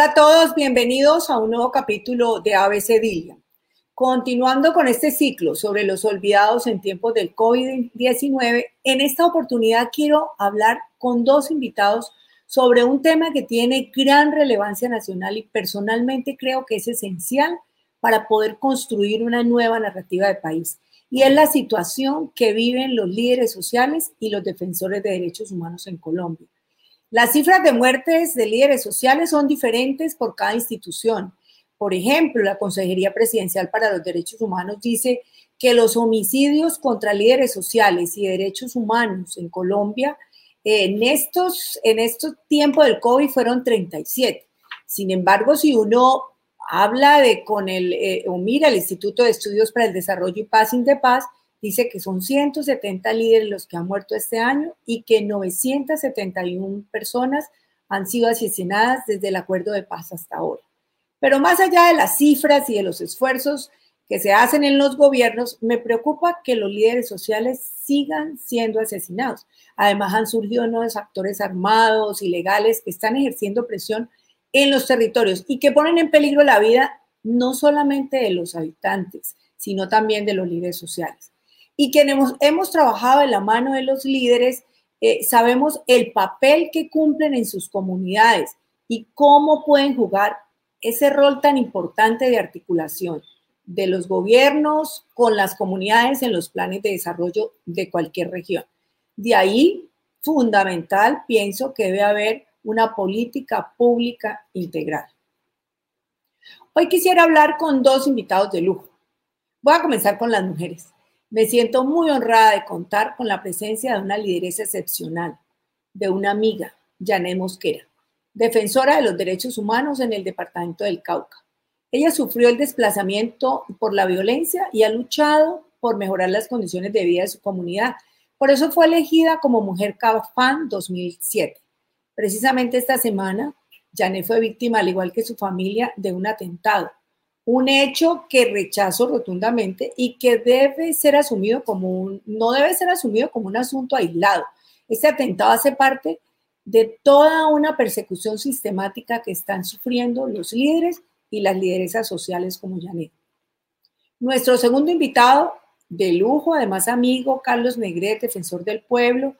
Hola a todos, bienvenidos a un nuevo capítulo de ABC Dilia. Continuando con este ciclo sobre los olvidados en tiempos del COVID-19, en esta oportunidad quiero hablar con dos invitados sobre un tema que tiene gran relevancia nacional y personalmente creo que es esencial para poder construir una nueva narrativa de país. Y es la situación que viven los líderes sociales y los defensores de derechos humanos en Colombia. Las cifras de muertes de líderes sociales son diferentes por cada institución. Por ejemplo, la Consejería Presidencial para los Derechos Humanos dice que los homicidios contra líderes sociales y derechos humanos en Colombia en estos, en estos tiempos del COVID fueron 37. Sin embargo, si uno habla con el, eh, o mira el Instituto de Estudios para el Desarrollo y Paz, Indepaz, dice que son 170 líderes los que han muerto este año y que 971 personas han sido asesinadas desde el acuerdo de paz hasta ahora. Pero más allá de las cifras y de los esfuerzos que se hacen en los gobiernos, me preocupa que los líderes sociales sigan siendo asesinados. Además, han surgido nuevos actores armados, ilegales, que están ejerciendo presión en los territorios y que ponen en peligro la vida no solamente de los habitantes, sino también de los líderes sociales y quienes hemos, trabajado en la mano de los líderes, eh, sabemos el papel que cumplen en sus comunidades y cómo pueden jugar ese rol tan importante de articulación de los gobiernos con las comunidades en los planes de desarrollo de cualquier región. De ahí, fundamental, pienso que debe haber una política pública integral. Hoy quisiera hablar con dos invitados de lujo. Voy a comenzar con las mujeres. Me siento muy honrada de contar con la presencia de una lideresa excepcional, de una amiga, Janet Mosquera, defensora de los derechos humanos en el departamento del Cauca. Ella sufrió el desplazamiento por la violencia y ha luchado por mejorar las condiciones de vida de su comunidad. Por eso fue elegida como Mujer CAFAN 2007. Precisamente esta semana, Janet fue víctima, al igual que su familia, de un atentado un hecho que rechazo rotundamente y que debe ser asumido como un, no debe ser asumido como un asunto aislado. Este atentado hace parte de toda una persecución sistemática que están sufriendo los líderes y las lideresas sociales como Janet. Nuestro segundo invitado de lujo, además amigo, Carlos Negret, defensor del pueblo,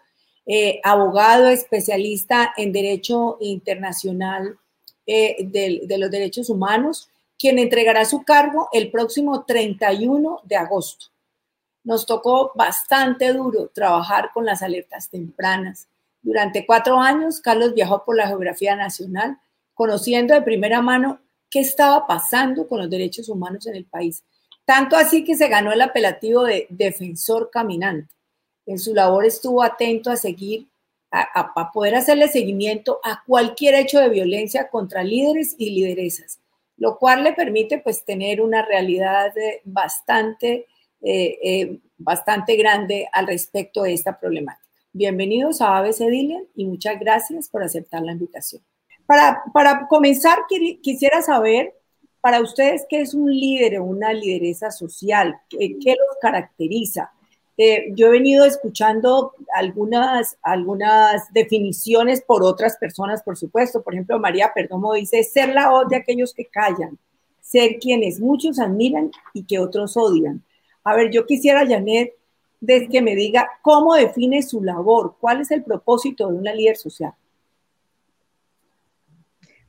eh, abogado especialista en derecho internacional eh, de los derechos humanos, quien entregará su cargo el próximo 31 de agosto. Nos tocó bastante duro trabajar con las alertas tempranas. Durante cuatro años, Carlos viajó por la geografía nacional, conociendo de primera mano qué estaba pasando con los derechos humanos en el país. Tanto así que se ganó el apelativo de defensor caminante. En su labor estuvo atento a seguir, a, a poder hacerle seguimiento a cualquier hecho de violencia contra líderes y lideresas lo cual le permite pues tener una realidad eh, bastante, eh, eh, bastante grande al respecto de esta problemática. Bienvenidos a ABC y muchas gracias por aceptar la invitación. Para, para comenzar, quisiera saber para ustedes qué es un líder o una lideresa social, qué, qué los caracteriza. Eh, yo he venido escuchando algunas, algunas definiciones por otras personas, por supuesto. Por ejemplo, María Perdomo dice, ser la voz de aquellos que callan, ser quienes muchos admiran y que otros odian. A ver, yo quisiera, Janet, que me diga cómo define su labor, cuál es el propósito de una líder social.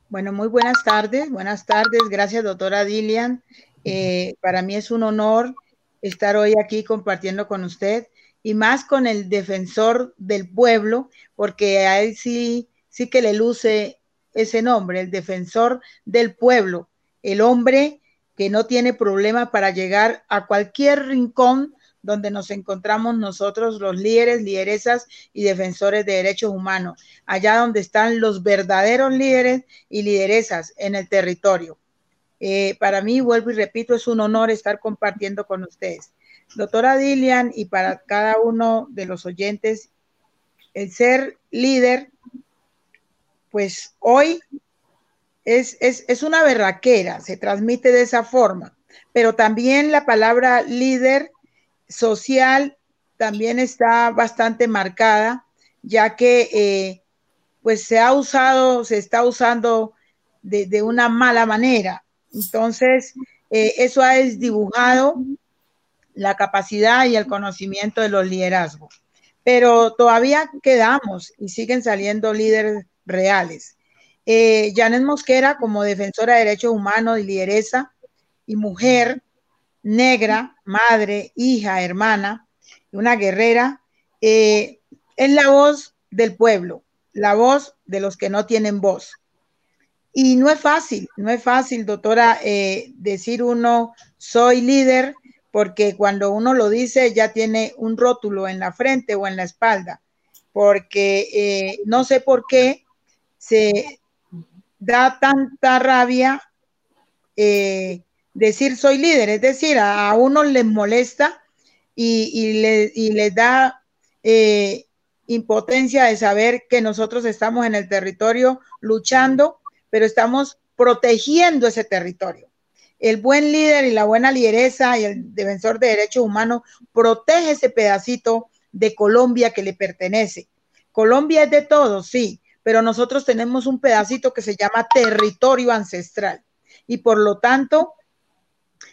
Bueno, muy buenas tardes, buenas tardes. Gracias, doctora Dilian. Eh, para mí es un honor estar hoy aquí compartiendo con usted y más con el defensor del pueblo, porque a él sí, sí que le luce ese nombre, el defensor del pueblo, el hombre que no tiene problema para llegar a cualquier rincón donde nos encontramos nosotros, los líderes, lideresas y defensores de derechos humanos, allá donde están los verdaderos líderes y lideresas en el territorio. Eh, para mí, vuelvo y repito, es un honor estar compartiendo con ustedes. Doctora Dilian, y para cada uno de los oyentes, el ser líder, pues hoy es, es, es una berraquera, se transmite de esa forma, pero también la palabra líder social también está bastante marcada, ya que eh, pues se ha usado, se está usando de, una mala manera. Entonces, eh, eso ha desdibujado la capacidad y el conocimiento de los liderazgos. Pero todavía quedamos y siguen saliendo líderes reales. Eh, Janet Mosquera, como defensora de derechos humanos y lideresa y mujer negra, madre, hija, hermana, una guerrera, eh, es la voz del pueblo, la voz de los que no tienen voz. Y no es fácil, no es fácil, doctora, eh, decir uno, soy líder, porque cuando uno lo dice ya tiene un rótulo en la frente o en la espalda, porque eh, no sé por qué se da tanta rabia eh, decir soy líder, es decir, a, uno les molesta y, y, les da impotencia de saber que nosotros estamos en el territorio luchando, pero estamos protegiendo ese territorio. El buen líder y la buena lideresa y el defensor de derechos humanos protege ese pedacito de Colombia que le pertenece. Colombia es de todos, sí, pero nosotros tenemos un pedacito que se llama territorio ancestral y por lo tanto,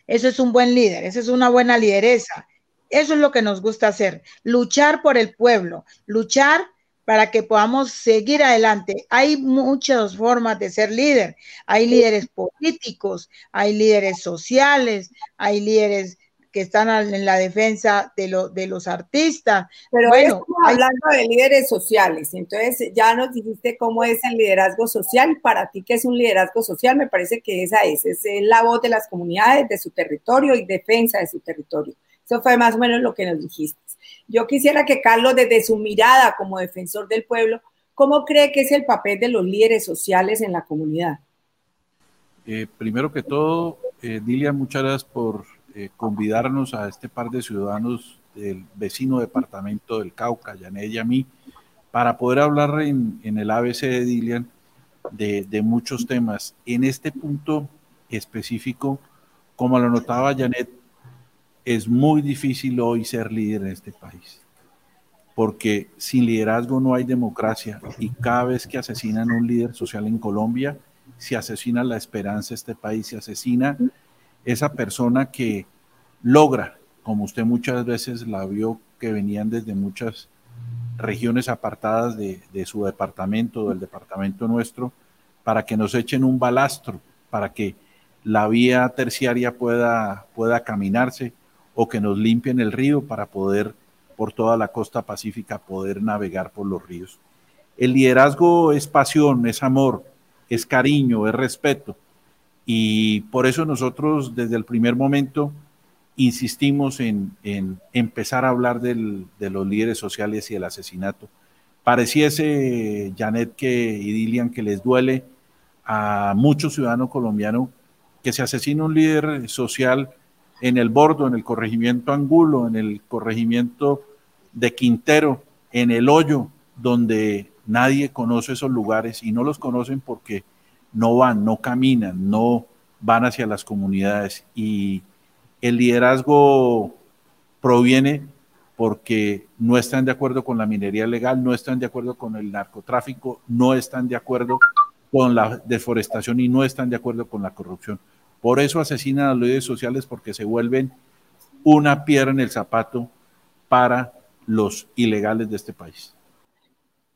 eso es un buen líder, esa es una buena lideresa. Eso es lo que nos gusta hacer, luchar por el pueblo, luchar para que podamos seguir adelante. Hay muchas formas de ser líder. Hay líderes políticos, hay líderes sociales, hay líderes que están en la defensa de, de los artistas. Pero bueno, hablando de líderes sociales, entonces ya nos dijiste cómo es el liderazgo social. Para ti, ¿qué es un liderazgo social? Me parece que esa es, es la voz de las comunidades, de su territorio y defensa de su territorio. Eso fue más o menos lo que nos dijiste. Yo quisiera que Carlos, desde su mirada como defensor del pueblo, ¿cómo cree que es el papel de los líderes sociales en la comunidad? Eh, primero que todo, eh, Dilia, muchas gracias por eh, convidarnos a este par de ciudadanos del vecino departamento del Cauca, Yané y a mí, para poder hablar en, el ABC de Dilian de, de, muchos temas. En este punto específico, como lo notaba Janet, es muy difícil hoy ser líder en este país, porque sin liderazgo no hay democracia y cada vez que asesinan un líder social en Colombia, se asesina la esperanza de este país, se asesina esa persona que logra, como usted muchas veces la vio, que venían desde muchas regiones apartadas de, su departamento, del departamento nuestro, para que nos echen un balastro, para que la vía terciaria pueda, pueda caminarse o que nos limpien el río para poder por toda la costa pacífica poder navegar por los ríos. El liderazgo es pasión, es amor, es cariño, es respeto. Y por eso nosotros desde el primer momento insistimos en, empezar a hablar de los líderes sociales y el asesinato. Pareciese, Janet que, y Dilian, que les duele a muchos ciudadanos colombianos que se asesine un líder social en el Bordo, en el corregimiento Angulo, en el corregimiento de Quintero, en el Hoyo, donde nadie conoce esos lugares y no los conocen porque no van, no caminan, no van hacia las comunidades. Y el liderazgo proviene porque no están de acuerdo con la minería legal, no están de acuerdo con el narcotráfico, no están de acuerdo con la deforestación y no están de acuerdo con la corrupción. Por eso asesinan a los líderes sociales porque se vuelven una piedra en el zapato para los ilegales de este país.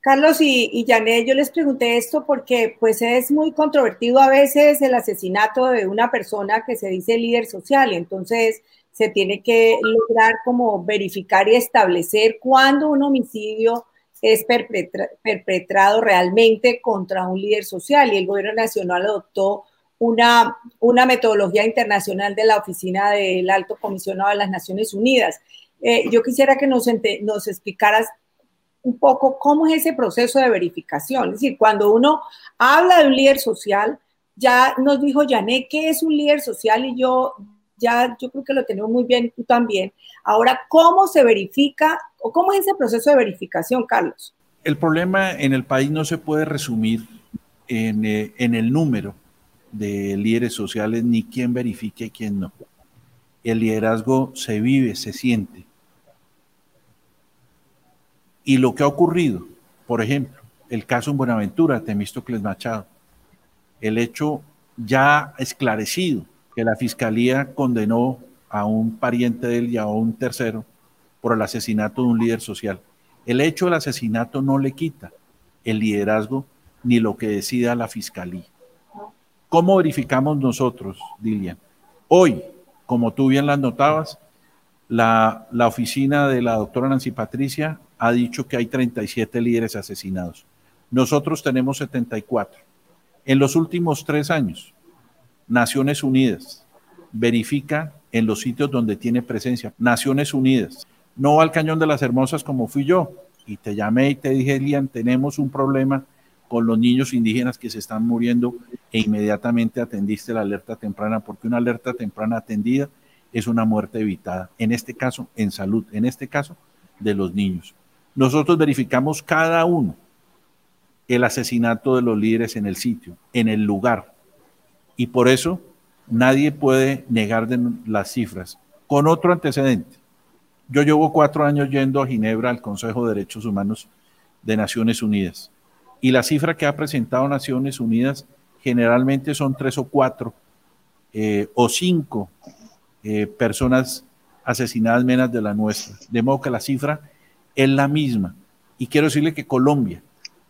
Carlos y, y Janet, yo les pregunté esto porque pues es muy controvertido a veces el asesinato de una persona que se dice líder social, entonces se tiene que lograr como verificar y establecer cuándo un homicidio es perpetrado realmente contra un líder social y el gobierno nacional adoptó una, una metodología internacional de la Oficina del Alto Comisionado de las Naciones Unidas. Eh, yo quisiera que nos, nos explicaras un poco cómo es ese proceso de verificación. Es decir, cuando uno habla de un líder social, ya nos dijo Janet qué es un líder social y yo ya yo creo que lo tenemos muy bien tú también. Ahora, ¿cómo se verifica o cómo es ese proceso de verificación, Carlos? El problema en el país no se puede resumir en, eh, en el número de líderes sociales ni quién verifique y quién no. El liderazgo se vive, se siente. Y lo que ha ocurrido, por ejemplo, el caso en Buenaventura, Temístocles Machado, el hecho ya esclarecido que la fiscalía condenó a un pariente de él y a un tercero por el asesinato de un líder social. El hecho del asesinato no le quita el liderazgo ni lo que decida la fiscalía. ¿Cómo verificamos nosotros, Dilian? Hoy, como tú bien las notabas, la, la oficina de la doctora Nancy Patricia ha dicho que hay 37 líderes asesinados. Nosotros tenemos 74. En los últimos tres años, Naciones Unidas verifica en los sitios donde tiene presencia. Naciones Unidas. No va al Cañón de las Hermosas como fui yo. Y te llamé y te dije, Elian, tenemos un problema con los niños indígenas que se están muriendo e inmediatamente atendiste la alerta temprana, porque una alerta temprana atendida es una muerte evitada. En este caso, en salud. En este caso, de los niños. Nosotros verificamos cada uno el asesinato de los líderes en el sitio, en el lugar. Y por eso nadie puede negar de las cifras. Con otro antecedente, yo llevo cuatro años yendo a Ginebra al Consejo de Derechos Humanos de Naciones Unidas. Y la cifra que ha presentado Naciones Unidas generalmente son tres o cuatro eh, o cinco eh, personas asesinadas menos de la nuestra. De modo que la cifra es la misma. Y quiero decirle que Colombia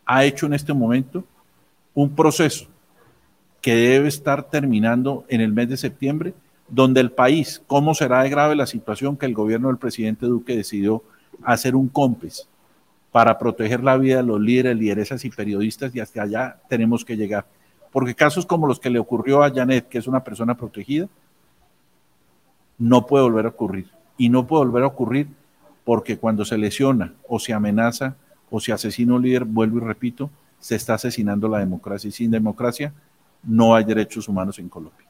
ha hecho en este momento un proceso que debe estar terminando en el mes de septiembre, donde el país, cómo será de grave la situación que el gobierno del presidente Duque decidió hacer un COMPES para proteger la vida de los líderes, lideresas y periodistas y hasta allá tenemos que llegar. Porque casos como los que le ocurrió a Janet, que es una persona protegida, no puede volver a ocurrir. Y no puede volver a ocurrir porque cuando se lesiona o se amenaza o se asesina un líder, vuelvo y repito, se está asesinando la democracia. Y sin democracia no hay derechos humanos en Colombia.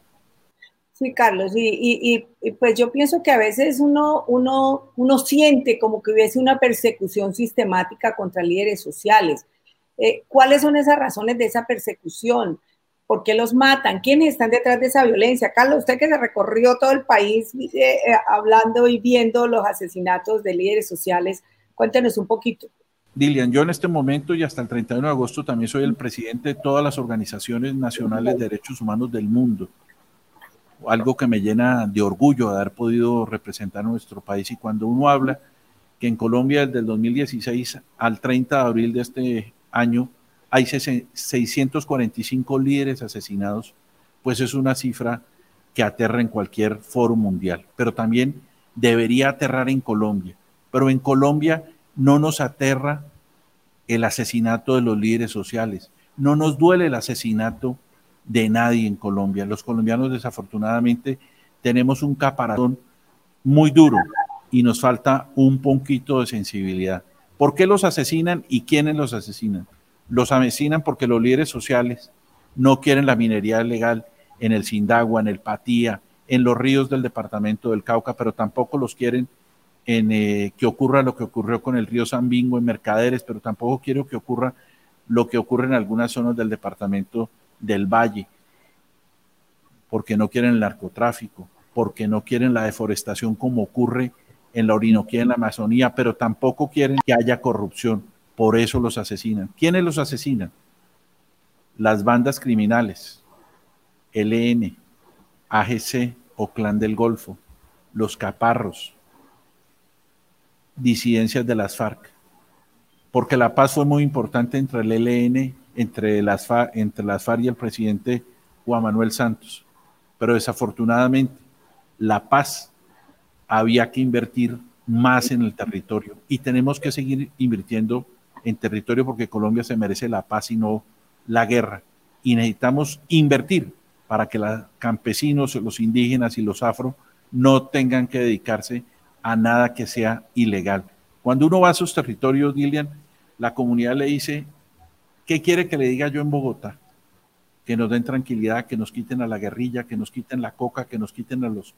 Sí, Carlos, y, pues yo pienso que a veces uno, uno, uno siente como que hubiese una persecución sistemática contra líderes sociales. Eh, ¿Cuáles son esas razones de esa persecución? ¿Por qué los matan? ¿Quiénes están detrás de esa violencia? Carlos, usted que se recorrió todo el país eh, eh, hablando y viendo los asesinatos de líderes sociales, cuéntenos un poquito. Dilian, yo en este momento y hasta el 31 de agosto también soy el presidente de todas las organizaciones nacionales de derechos humanos del mundo. Algo que me llena de orgullo haber podido representar a nuestro país. Y cuando uno habla que en Colombia desde el 2016 al 30 de abril de este año hay 645 líderes asesinados, pues es una cifra que aterra en cualquier foro mundial, pero también debería aterrar en Colombia. Pero en Colombia no nos aterra el asesinato de los líderes sociales, no nos duele el asesinato de nadie en Colombia. Los colombianos desafortunadamente tenemos un caparazón muy duro y nos falta un poquito de sensibilidad. ¿Por qué los asesinan y quiénes los asesinan? los asesinan porque los líderes sociales no quieren la minería legal en el Sindagua, en el Patía, en los ríos del departamento del Cauca, pero tampoco los quieren en eh, que ocurra lo que ocurrió con el río Bingo en Mercaderes, pero tampoco quiero que ocurra lo que ocurre en algunas zonas del departamento del Valle, porque no quieren el narcotráfico, porque no quieren la deforestación como ocurre en la Orinoquía, en la Amazonía, pero tampoco quieren que haya corrupción. Por eso los asesinan. ¿Quiénes los asesinan? Las bandas criminales, LN, AGC o Clan del Golfo, los caparros, disidencias de las FARC. Porque la paz fue muy importante entre el LN, entre las, FARC, entre las FARC y el presidente Juan Manuel Santos. Pero desafortunadamente, la paz había que invertir más en el territorio y tenemos que seguir invirtiendo en territorio porque Colombia se merece la paz y no la guerra. Y necesitamos invertir para que los campesinos, los indígenas y los afro no tengan que dedicarse a nada que sea ilegal. Cuando uno va a esos territorios, Dilian, la comunidad le dice, ¿qué quiere que le diga yo en Bogotá? Que nos den tranquilidad, que nos quiten a la guerrilla, que nos quiten la coca, que nos quiten a los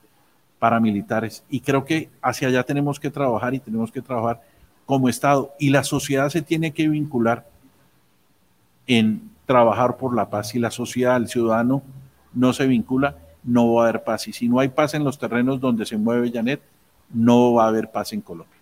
paramilitares. Y creo que hacia allá tenemos que trabajar y tenemos que trabajar como Estado y la sociedad se tiene que vincular en trabajar por la paz. Si la sociedad, el ciudadano no se vincula, no va a haber paz. Y si no hay paz en los terrenos donde se mueve Janet, no va a haber paz en Colombia.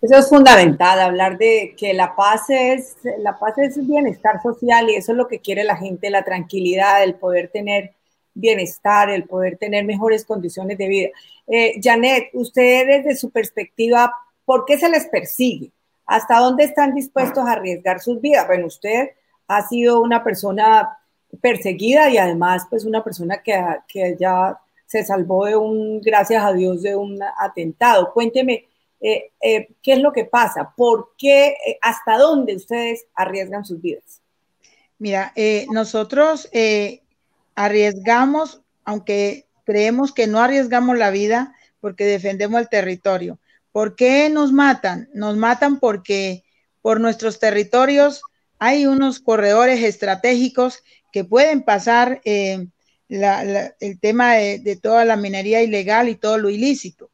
Eso es fundamental, hablar de que la paz es la paz es bienestar social y eso es lo que quiere la gente, la tranquilidad, el poder tener bienestar, el poder tener mejores condiciones de vida. Eh, Janet, usted desde su perspectiva, ¿por qué se les persigue? ¿Hasta dónde están dispuestos a arriesgar sus vidas? Bueno, usted ha sido una persona perseguida y además pues una persona que, que ya se salvó de un, gracias a Dios, de un atentado. Cuénteme, eh, eh, ¿qué es lo que pasa? ¿Por qué, eh, hasta dónde ustedes arriesgan sus vidas? Mira, nosotros arriesgamos, aunque creemos que no arriesgamos la vida porque defendemos el territorio. ¿Por qué nos matan? Nos matan porque por nuestros territorios hay unos corredores estratégicos que pueden pasar el tema de toda la minería ilegal y todo lo ilícito.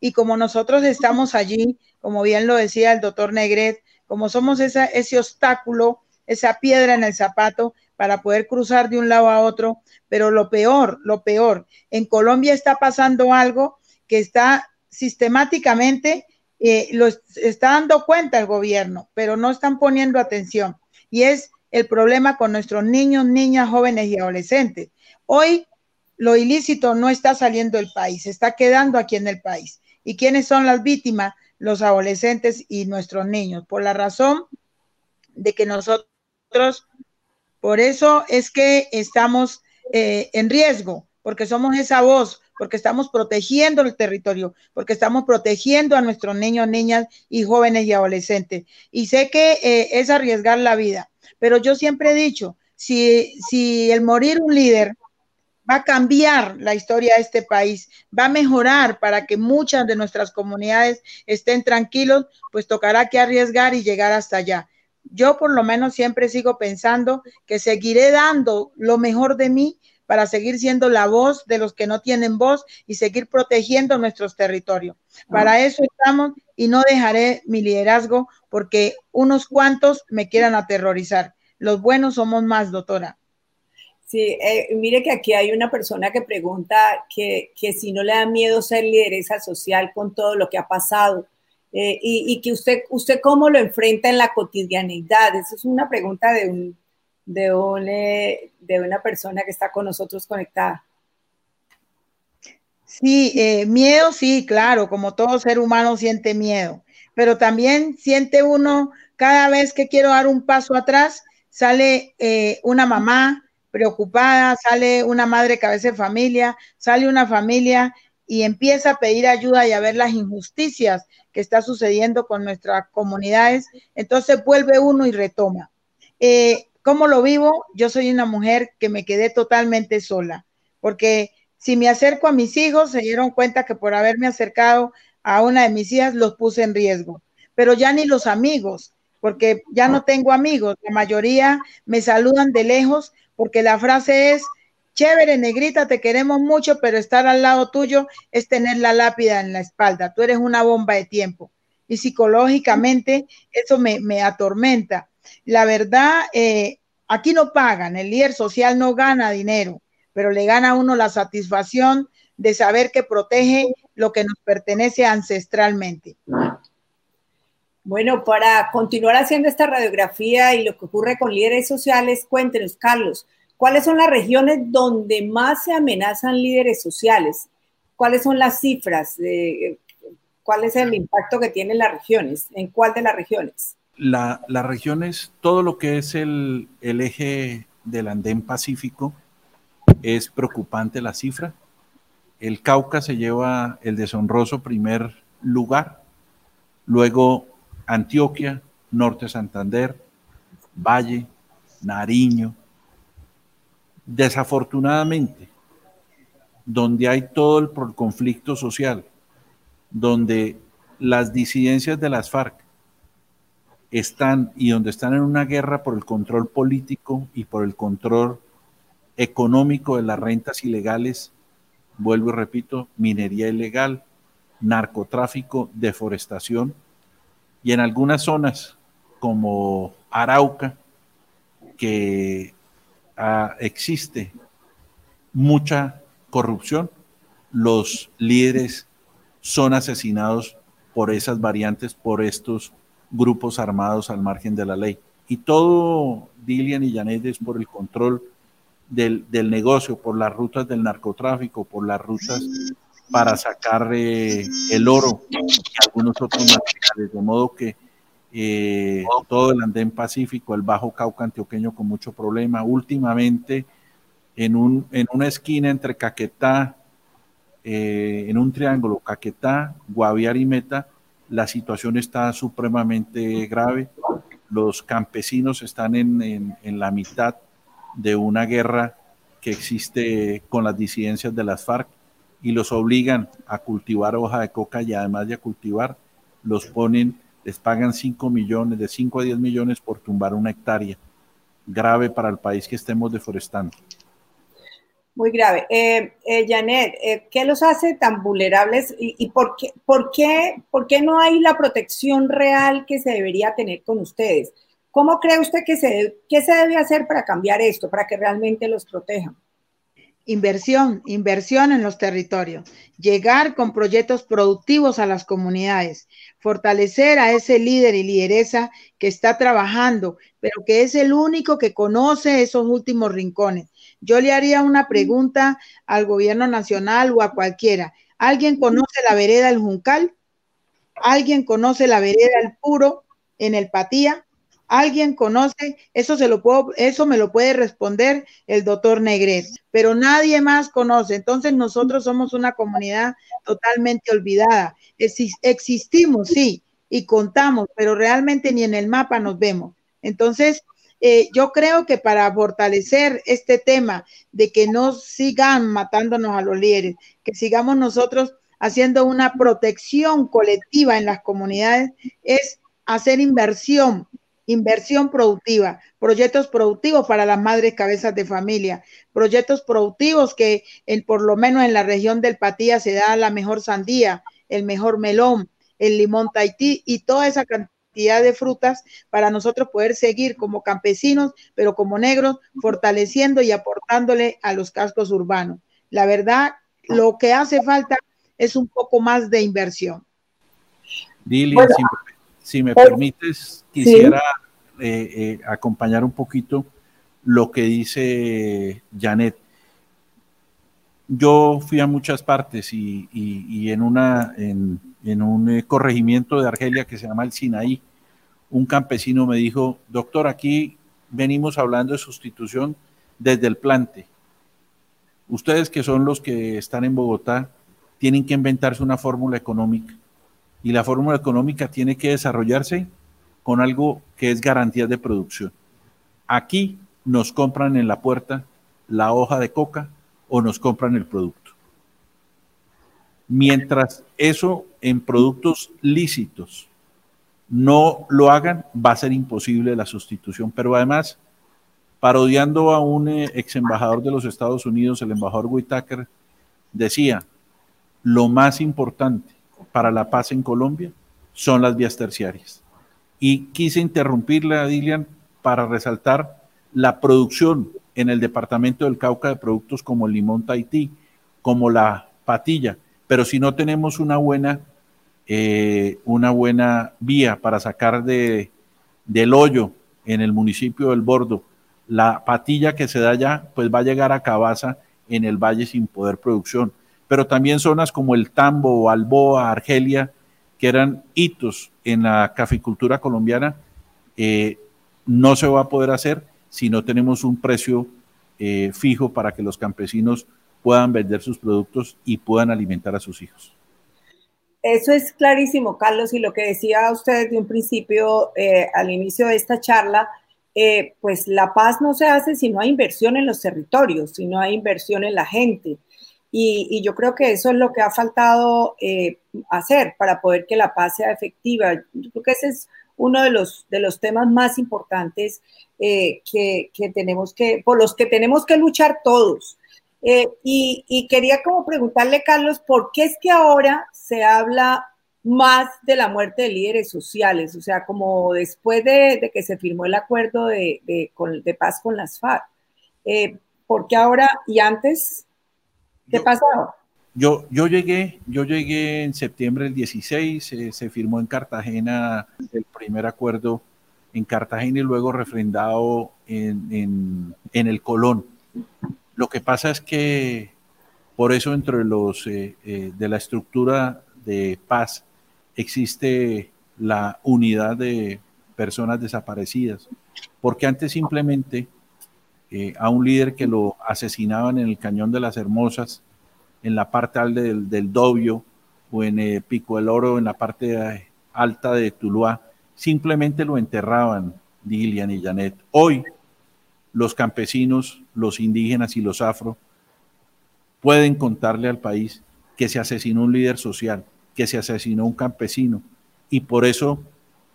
Y como nosotros estamos allí, como bien lo decía el doctor Negret, como somos ese obstáculo, esa piedra en el zapato para poder cruzar de un lado a otro, pero lo peor, lo peor, en Colombia está pasando algo que está sistemáticamente, eh, lo está dando cuenta el gobierno, pero no están poniendo atención. Y es el problema con nuestros niños, niñas, jóvenes y adolescentes. Hoy lo ilícito no está saliendo del país, está quedando aquí en el país. ¿Y quiénes son las víctimas? Los adolescentes y nuestros niños, por la razón de que nosotros, por eso es que estamos eh, en riesgo, porque somos esa voz, porque estamos protegiendo el territorio, porque estamos protegiendo a nuestros niños, niñas y jóvenes y adolescentes. Y sé que eh, es arriesgar la vida, pero yo siempre he dicho, si, si el morir un líder va a cambiar la historia de este país, va a mejorar para que muchas de nuestras comunidades estén tranquilos, pues tocará que arriesgar y llegar hasta allá. Yo por lo menos siempre sigo pensando que seguiré dando lo mejor de mí para seguir siendo la voz de los que no tienen voz y seguir protegiendo nuestros territorios. Para eso estamos y no dejaré mi liderazgo porque unos cuantos me quieran aterrorizar. Los buenos somos más, doctora. Sí, eh, mire que aquí hay una persona que pregunta que, si no le da miedo ser lideresa social con todo lo que ha pasado eh, y, que usted, usted cómo lo enfrenta en la cotidianidad. Esa es una pregunta de, un, de, eh, de una persona que está con nosotros conectada. Sí, miedo, sí, claro, como todo ser humano siente miedo, pero también siente uno cada vez que quiero dar un paso atrás, sale una mamá, preocupada, sale una madre cabeza de familia, sale una familia y empieza a pedir ayuda y a ver las injusticias que está sucediendo con nuestras comunidades, entonces vuelve uno y retoma. Eh, ¿Cómo lo vivo? Yo soy una mujer que me quedé totalmente sola, porque si me acerco a mis hijos, se dieron cuenta que por haberme acercado a una de mis hijas los puse en riesgo, pero ya ni los amigos, porque ya no tengo amigos, la mayoría me saludan de lejos porque la frase es, chévere, negrita, te queremos mucho, pero estar al lado tuyo es tener la lápida en la espalda, tú eres una bomba de tiempo. Y psicológicamente eso me, atormenta. La verdad, eh, aquí no pagan, el líder social no gana dinero, pero le gana a uno la satisfacción de saber que protege lo que nos pertenece ancestralmente. Bueno, para continuar haciendo esta radiografía y lo que ocurre con líderes sociales, cuéntenos, Carlos, ¿cuáles son las regiones donde más se amenazan líderes sociales? ¿Cuáles son las cifras? ¿Cuál es el impacto que tienen las regiones? ¿En cuál de las regiones? La, las regiones, todo lo que es el, el eje del andén pacífico, es preocupante la cifra. El Cauca se lleva el deshonroso primer lugar. Luego Antioquia, Norte Santander, Valle, Nariño. Desafortunadamente, donde hay todo el conflicto social, donde las disidencias de las FARC están y donde están en una guerra por el control político y por el control económico de las rentas ilegales, vuelvo y repito, minería ilegal, narcotráfico, deforestación, y en algunas zonas como Arauca, que ah, existe mucha corrupción, los líderes son asesinados por esas variantes, por estos grupos armados al margen de la ley. Y todo, Dilian y Janet, es por el control del, negocio, por las rutas del narcotráfico, por las rutas para sacar eh, el oro y algunos otros materiales, de modo que eh, todo el andén pacífico, el Bajo Cauca antioqueño con mucho problema. Últimamente, en, un, en una esquina entre Caquetá, eh, en un triángulo Caquetá, Guaviare y Meta, la situación está supremamente grave. Los campesinos están en, en la mitad de una guerra que existe con las disidencias de las FARC y los obligan a cultivar hoja de coca y además de a cultivar, los ponen les pagan 5 millones, de 5 a 10 millones por tumbar una hectárea. Grave para el país que estemos deforestando. Muy grave. Eh, eh, Janet, eh, ¿qué los hace tan vulnerables y, por, qué, por, qué, por qué no hay la protección real que se debería tener con ustedes? ¿Cómo cree usted que se, se debe hacer para cambiar esto, para que realmente los protejan? Inversión, inversión en los territorios, llegar con proyectos productivos a las comunidades, fortalecer a ese líder y lideresa que está trabajando, pero que es el único que conoce esos últimos rincones. Yo le haría una pregunta al gobierno nacional o a cualquiera. ¿Alguien conoce la vereda del Juncal? ¿Alguien conoce la vereda del Puro en el Patía? ¿Alguien conoce? Eso, se lo puedo, eso me lo puede responder el doctor Negret, pero nadie más conoce. Entonces nosotros somos una comunidad totalmente olvidada. existimos, sí, y contamos, pero realmente ni en el mapa nos vemos. Entonces, eh, yo creo que para fortalecer este tema de que no sigan matándonos a los líderes, que sigamos nosotros haciendo una protección colectiva en las comunidades, es hacer inversión inversión productiva, proyectos productivos para las madres cabezas de familia, proyectos productivos que en, por lo menos en la región del Patía se da la mejor sandía, el mejor melón, el limón Tahití y toda esa cantidad de frutas para nosotros poder seguir como campesinos, pero como negros, fortaleciendo y aportándole a los cascos urbanos. La verdad, lo que hace falta es un poco más de inversión. Dilia, si me permites, quisiera eh, eh, acompañar un poquito lo que dice Janet. Yo fui a muchas partes y, en, una, en, un eh, corregimiento de Argelia que se llama el Sinaí, un campesino me dijo, doctor, aquí venimos hablando de sustitución desde el plante. Ustedes que son los que están en Bogotá, tienen que inventarse una fórmula económica y la fórmula económica tiene que desarrollarse con algo que es garantía de producción. Aquí nos compran en la puerta la hoja de coca o nos compran el producto. Mientras eso en productos lícitos no lo hagan, va a ser imposible la sustitución. Pero además, parodiando a un eh, ex embajador de los Estados Unidos, el embajador Whitaker, decía, lo más importante para la paz en Colombia son las vías terciarias. Y quise interrumpirle a Dilian para resaltar la producción en el departamento del Cauca de productos como el limón Tahití, como la patilla, pero si no tenemos una buena, eh, una buena vía para sacar de, del hoyo en el municipio del Bordo, la patilla que se da allá, pues va a llegar a Cabaza en el valle sin poder producción pero también zonas como el Tambo, Alboa, Argelia, que eran hitos en la caficultura colombiana, eh, no se va a poder hacer si no tenemos un precio eh, fijo para que los campesinos puedan vender sus productos y puedan alimentar a sus hijos. Eso es clarísimo, Carlos, y lo que decía usted de un principio eh, al inicio de esta charla, pues la paz no se hace si no hay inversión en los territorios, si no hay inversión en la gente. Y, yo creo que eso es lo que ha faltado eh, hacer para poder que la paz sea efectiva. Yo creo que ese es uno de los, de los temas más importantes eh, que, tenemos que, por los que tenemos que luchar todos. Eh, y, quería como preguntarle, Carlos, ¿por qué es que ahora se habla más de la muerte de líderes sociales? O sea, como después de, que se firmó el acuerdo de, de, paz con las FARC. ¿Por qué ahora y antes ¿Qué pasó? yo, yo, llegué, yo llegué en septiembre del 16, eh, se firmó en Cartagena el primer acuerdo en Cartagena y luego refrendado en, el Colón. Lo que pasa es que por eso entre los eh, eh, de la estructura de paz existe la unidad de personas desaparecidas, porque antes simplemente a un líder que lo asesinaban en el Cañón de las Hermosas, en la parte alta del, del Dobio o en el Pico del Oro, en la parte alta de Tuluá, simplemente lo enterraban, Dilian y Janet. Hoy los campesinos, los indígenas y los afro pueden contarle al país que se asesinó un líder social, que se asesinó un campesino, y por eso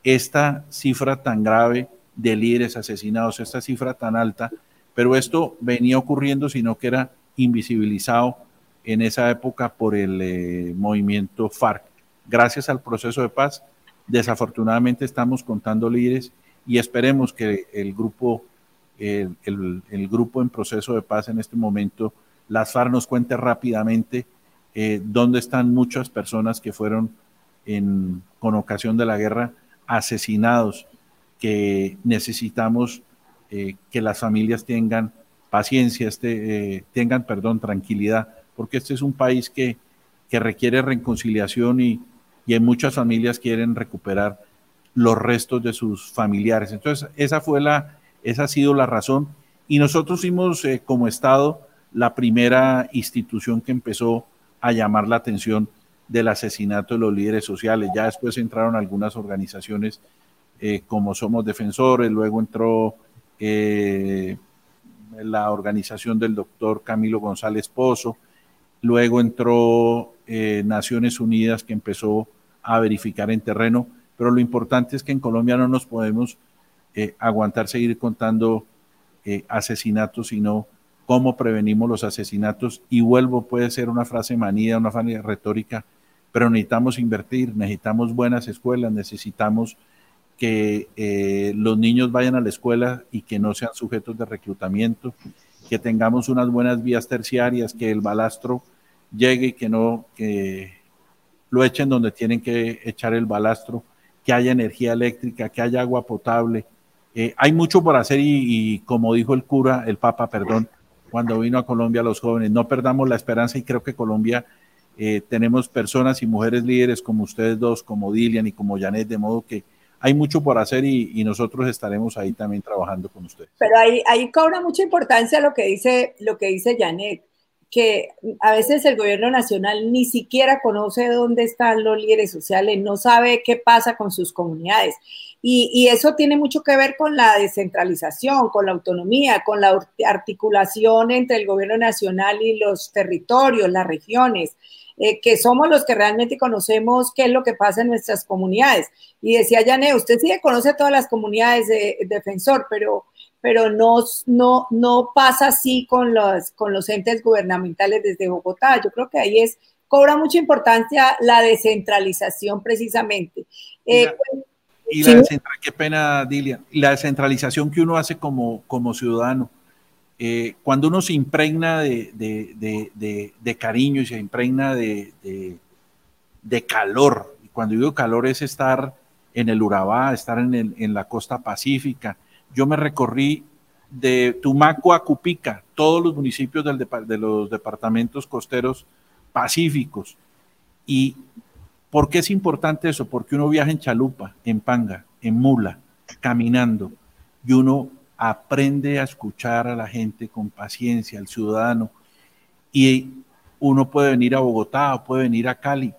esta cifra tan grave de líderes asesinados, esta cifra tan alta, pero esto venía ocurriendo, sino que era invisibilizado en esa época por el eh, movimiento FARC. Gracias al proceso de paz, desafortunadamente estamos contando líderes y esperemos que el grupo, el, grupo en proceso de paz en este momento, las FARC nos cuente rápidamente eh, dónde están muchas personas que fueron en, con ocasión de la guerra asesinados, que necesitamos eh, que las familias tengan paciencia, este, tengan, perdón, tranquilidad porque este es un país que, requiere reconciliación y, y muchas familias quieren recuperar los restos de sus familiares. Entonces, esa fue la, esa ha sido la razón. Y nosotros fuimos eh, como Estado la primera institución que empezó a llamar la atención del asesinato de los líderes sociales. Ya después entraron algunas organizaciones eh, como Somos Defensores, luego entró eh, la organización del doctor Camilo González Pozo, Luego entró eh, Naciones Unidas que empezó a verificar en terreno, pero lo importante es que en Colombia no nos podemos eh, aguantar seguir contando asesinatos, sino cómo prevenimos los asesinatos. Y vuelvo, puede ser una frase manida, una frase retórica, pero necesitamos invertir, necesitamos buenas escuelas, necesitamos que los niños vayan a la escuela y que no sean sujetos de reclutamiento, que tengamos unas buenas vías terciarias, que el balastro llegue y que no, que lo echen donde tienen que echar el balastro, que haya energía eléctrica, que haya agua potable. Eh, hay mucho por hacer y, como dijo el cura, el Papa, perdón, cuando vino a Colombia los jóvenes, no perdamos la esperanza y creo que Colombia eh, tenemos personas y mujeres líderes como ustedes dos, como Dilian y como Janet, de modo que hay mucho por hacer y, nosotros estaremos ahí también trabajando con ustedes. Pero ahí, cobra mucha importancia lo que dice, lo que dice Janet que a veces el gobierno nacional ni siquiera conoce dónde están los líderes sociales, no sabe qué pasa con sus comunidades. Y, eso tiene mucho que ver con la descentralización, con la autonomía, con la articulación entre el gobierno nacional y los territorios, las regiones. Eh, que somos los que realmente conocemos qué es lo que pasa en nuestras comunidades. Y decía Yané, usted sí conoce todas las comunidades de defensor, pero pero no, no, no pasa así con los, con los entes gubernamentales desde Bogotá. Yo creo que ahí es, cobra mucha importancia la descentralización precisamente. y la, eh, qué pena, Dilia, la descentralización que uno hace como, como ciudadano. Eh, cuando uno se impregna de, cariño y se impregna de, calor, y cuando digo calor es estar en el Urabá, estar en la costa pacífica, yo me recorrí de Tumaco a Cupica, todos los municipios de los departamentos costeros pacíficos. ¿Y por qué es importante eso? Porque uno viaja en chalupa, en panga, en mula, caminando, y uno aprende a escuchar a la gente con paciencia, al ciudadano, y uno puede venir a Bogotá o puede venir a Cali.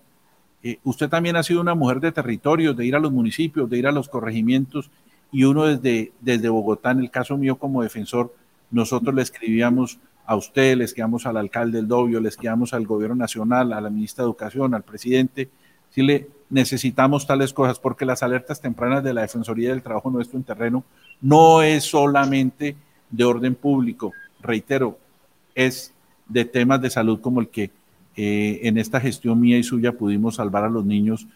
Eh, usted también ha sido una mujer de territorios, de ir a los municipios, de ir a los corregimientos y uno desde, desde Bogotá, en el caso mío como defensor, nosotros le escribíamos a usted, le escribíamos al alcalde del Dobio, le escribíamos al gobierno nacional, a la ministra de Educación, al presidente, si le necesitamos tales cosas, porque las alertas tempranas de la Defensoría del Trabajo nuestro en terreno no es solamente de orden público, reitero, es de temas de salud como el que eh, en esta gestión mía y suya pudimos salvar a los niños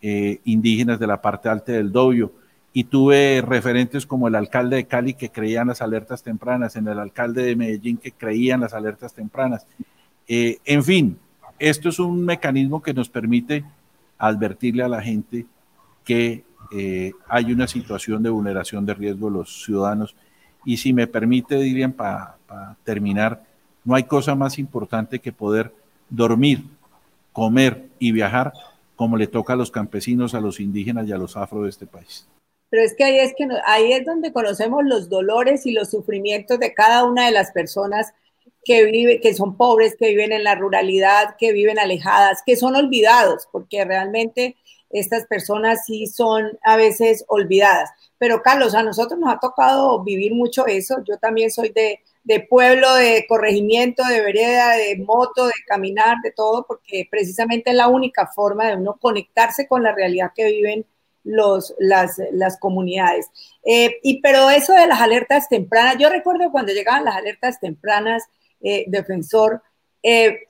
eh, indígenas de la parte alta del Dobio, y tuve referentes como el alcalde de Cali que creían las alertas tempranas, en el alcalde de Medellín que creían las alertas tempranas. Eh, en fin, esto es un mecanismo que nos permite advertirle a la gente que eh, hay una situación de vulneración de riesgo de los ciudadanos. Y si me permite, dirían, para terminar, no hay cosa más importante que poder dormir, comer y viajar como le toca a los campesinos, a los indígenas y a los afro de este país. Pero es que ahí es que ahí es donde conocemos los dolores y los sufrimientos de cada una de las personas que vive, que son pobres, que viven en la ruralidad, que viven alejadas, que son olvidados, porque realmente estas personas sí son a veces olvidadas. Pero Carlos, a nosotros nos ha tocado vivir mucho eso. Yo también soy de, de pueblo, de corregimiento, de vereda, de moto, de caminar, de todo, porque precisamente es la única forma de uno conectarse con la realidad que viven los, las, las comunidades. Eh, y pero eso de las alertas tempranas, yo recuerdo cuando llegaban las alertas tempranas, eh, defensor, eh,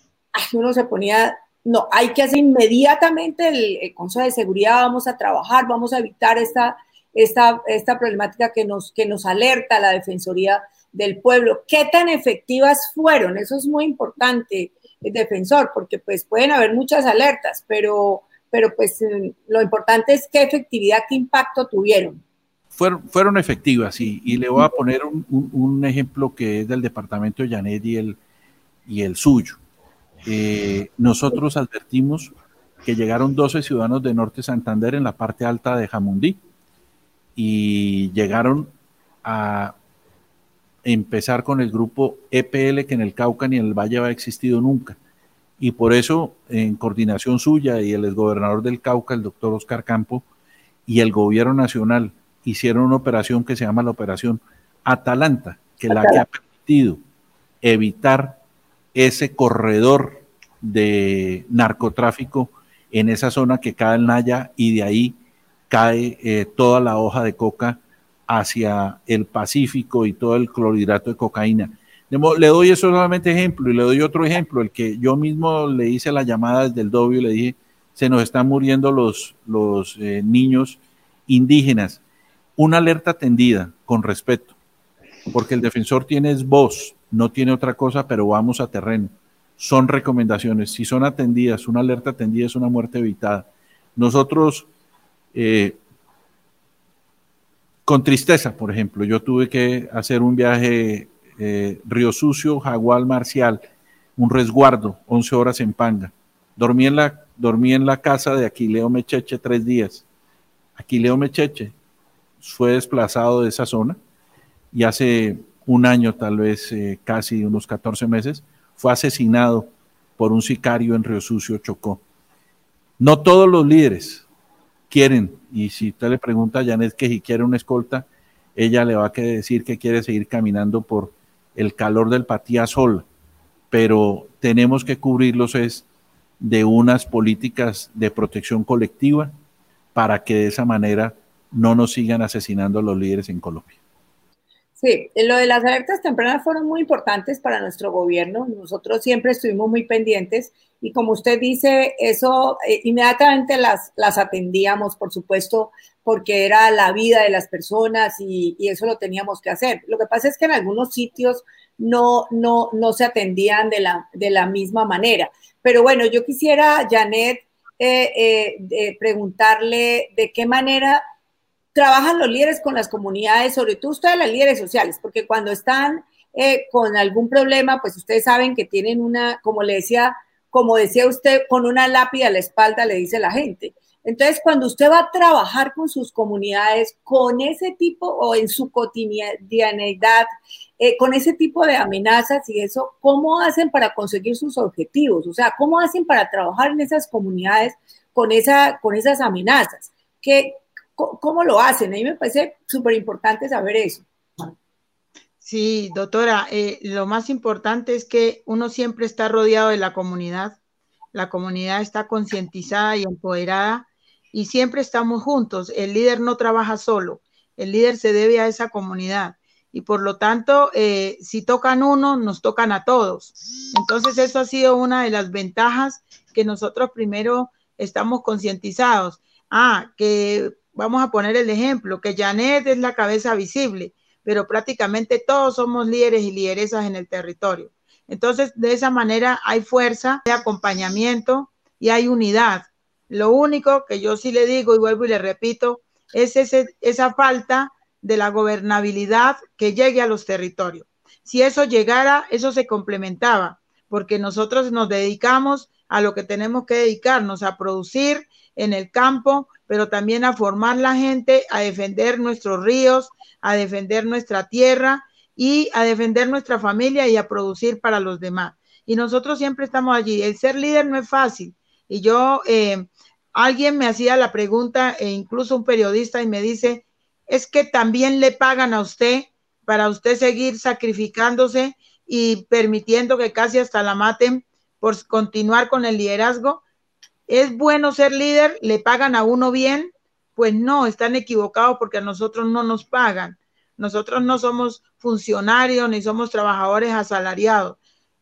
uno se ponía, no, hay que hacer inmediatamente el, Consejo de Seguridad, vamos a trabajar, vamos a evitar esta, esta, esta problemática que nos, que nos alerta la Defensoría del Pueblo. ¿Qué tan efectivas fueron? Eso es muy importante, el defensor, porque pues pueden haber muchas alertas, pero, pero pues lo importante es qué efectividad, qué impacto tuvieron. Fueron, fueron efectivas y, y le voy a poner un, un, ejemplo que es del departamento de Janet y el, y el suyo. Eh, nosotros advertimos que llegaron 12 ciudadanos de Norte Santander en la parte alta de Jamundí y llegaron a empezar con el grupo EPL que en el Cauca ni en el Valle ha existido nunca. Y por eso, en coordinación suya y el exgobernador del Cauca, el doctor Oscar Campo, y el gobierno nacional hicieron una operación que se llama la Operación Atalanta, que la que ha permitido evitar ese corredor de narcotráfico en esa zona que cae en Naya y de ahí cae eh, toda la hoja de coca hacia el Pacífico y todo el clorhidrato de cocaína. Le doy eso solamente ejemplo y le doy otro ejemplo, el que yo mismo le hice la llamada desde el Dobio y le dije, se nos están muriendo los, los eh, niños indígenas. Una alerta atendida con respeto, porque el defensor tiene voz, no tiene otra cosa, pero vamos a terreno. Son recomendaciones. Si son atendidas, una alerta atendida es una muerte evitada. Nosotros, eh, con tristeza, por ejemplo, yo tuve que hacer un viaje eh, Río Sucio, Jaguar Marcial, un resguardo, 11 horas en Panga. Dormí en la, dormí en la casa de Aquileo Mecheche tres días. Aquileo Mecheche fue desplazado de esa zona y hace un año, tal vez eh, casi unos 14 meses, fue asesinado por un sicario en Río Sucio, Chocó. No todos los líderes quieren, y si usted le pregunta a Janet que si quiere una escolta, ella le va a decir que quiere seguir caminando por el calor del patía sol, pero tenemos que cubrirlos es de unas políticas de protección colectiva para que de esa manera no nos sigan asesinando los líderes en Colombia. Sí, lo de las alertas tempranas fueron muy importantes para nuestro gobierno. Nosotros siempre estuvimos muy pendientes y como usted dice, eso eh, inmediatamente las, las atendíamos, por supuesto, porque era la vida de las personas y, eso lo teníamos que hacer. Lo que pasa es que en algunos sitios no, no, no se atendían de la, de la misma manera. Pero bueno, yo quisiera, Janet, eh, eh, preguntarle de qué manera trabajan los líderes con las comunidades, sobre todo ustedes las líderes sociales, porque cuando están eh, con algún problema, pues ustedes saben que tienen una, como le decía, como decía usted, con una lápida a la espalda, le dice la gente. Entonces, cuando usted va a trabajar con sus comunidades, con ese tipo o en su cotidianidad, eh, con ese tipo de amenazas y eso, ¿cómo hacen para conseguir sus objetivos? O sea, ¿cómo hacen para trabajar en esas comunidades con, esa, con esas amenazas? ¿Qué, ¿Cómo lo hacen? A mí me parece súper importante saber eso. Sí, doctora, eh, lo más importante es que uno siempre está rodeado de la comunidad, la comunidad está concientizada y empoderada y siempre estamos juntos. El líder no trabaja solo, el líder se debe a esa comunidad y por lo tanto, eh, si tocan uno, nos tocan a todos. Entonces, eso ha sido una de las ventajas que nosotros primero estamos concientizados. Ah, que vamos a poner el ejemplo, que Janet es la cabeza visible, pero prácticamente todos somos líderes y lideresas en el territorio. Entonces, de esa manera hay fuerza, hay acompañamiento y hay unidad. Lo único que yo sí le digo y vuelvo y le repito es esa falta de la gobernabilidad que llegue a los territorios. Si eso llegara, eso se complementaba, porque nosotros nos dedicamos a lo que tenemos que dedicarnos, a producir en el campo, pero también a formar la gente, a defender nuestros ríos, a defender nuestra tierra y a defender nuestra familia y a producir para los demás. Y nosotros siempre estamos allí. El ser líder no es fácil. Y yo, eh, alguien me hacía la pregunta, e incluso un periodista, y me dice, es que también le pagan a usted para usted seguir sacrificándose y permitiendo que casi hasta la maten por continuar con el liderazgo. ¿Es bueno ser líder? ¿Le pagan a uno bien? Pues no, están equivocados porque a nosotros no nos pagan. Nosotros no somos funcionarios ni somos trabajadores asalariados.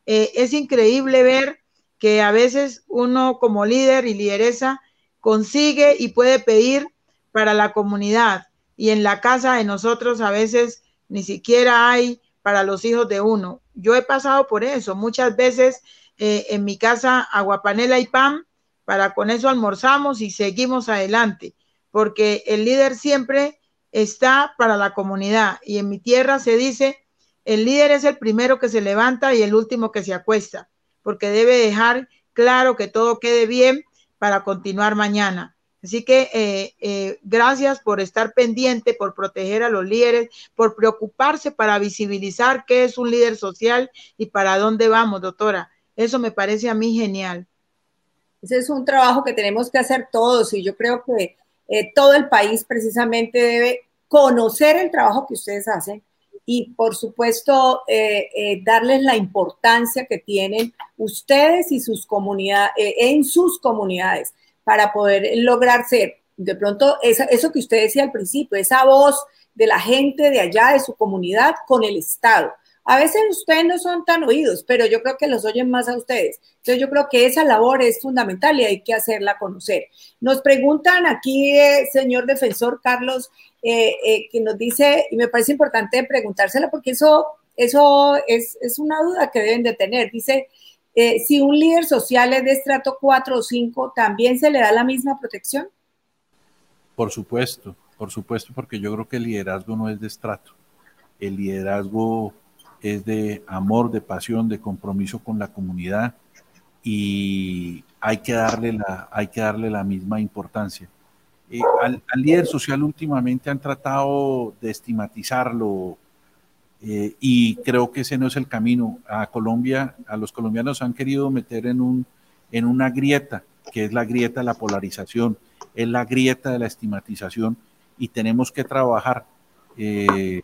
Eh, es increíble ver que a veces uno como líder y lideresa consigue y puede pedir para la comunidad y en la casa de nosotros a veces ni siquiera hay para los hijos de uno. Yo he pasado por eso. Muchas veces eh, en mi casa aguapanela y pan, para con eso almorzamos y seguimos adelante, porque el líder siempre está para la comunidad. Y en mi tierra se dice, el líder es el primero que se levanta y el último que se acuesta, porque debe dejar claro que todo quede bien para continuar mañana. Así que eh, eh, gracias por estar pendiente, por proteger a los líderes, por preocuparse para visibilizar qué es un líder social y para dónde vamos, doctora. Eso me parece a mí genial. Ese es un trabajo que tenemos que hacer todos y yo creo que eh, todo el país precisamente debe conocer el trabajo que ustedes hacen y por supuesto darles la importancia que tienen ustedes y sus comunidades en sus comunidades para poder lograr ser, de pronto, eso que usted decía al principio, esa voz de la gente de allá, de su comunidad, con el Estado. A veces ustedes no son tan oídos, pero yo creo que los oyen más a ustedes. Entonces yo creo que esa labor es fundamental y hay que hacerla conocer. Nos preguntan aquí, eh, señor defensor Carlos, eh, eh, que nos dice, y me parece importante preguntársela porque eso, eso es, es una duda que deben de tener. Dice, si un líder social es de estrato 4 o 5, ¿también se le da la misma protección? Por supuesto, por supuesto, porque yo creo que el liderazgo no es de estrato. El liderazgo es de amor, de pasión, de compromiso con la comunidad y hay que darle la, hay que darle la misma importancia. Eh, al, al, líder social últimamente han tratado de estigmatizarlo, eh, y creo que ese no es el camino. A Colombia, a los colombianos han querido meter en, un, en una grieta, que es la grieta de la polarización, es la grieta de la estigmatización, y tenemos que trabajar eh,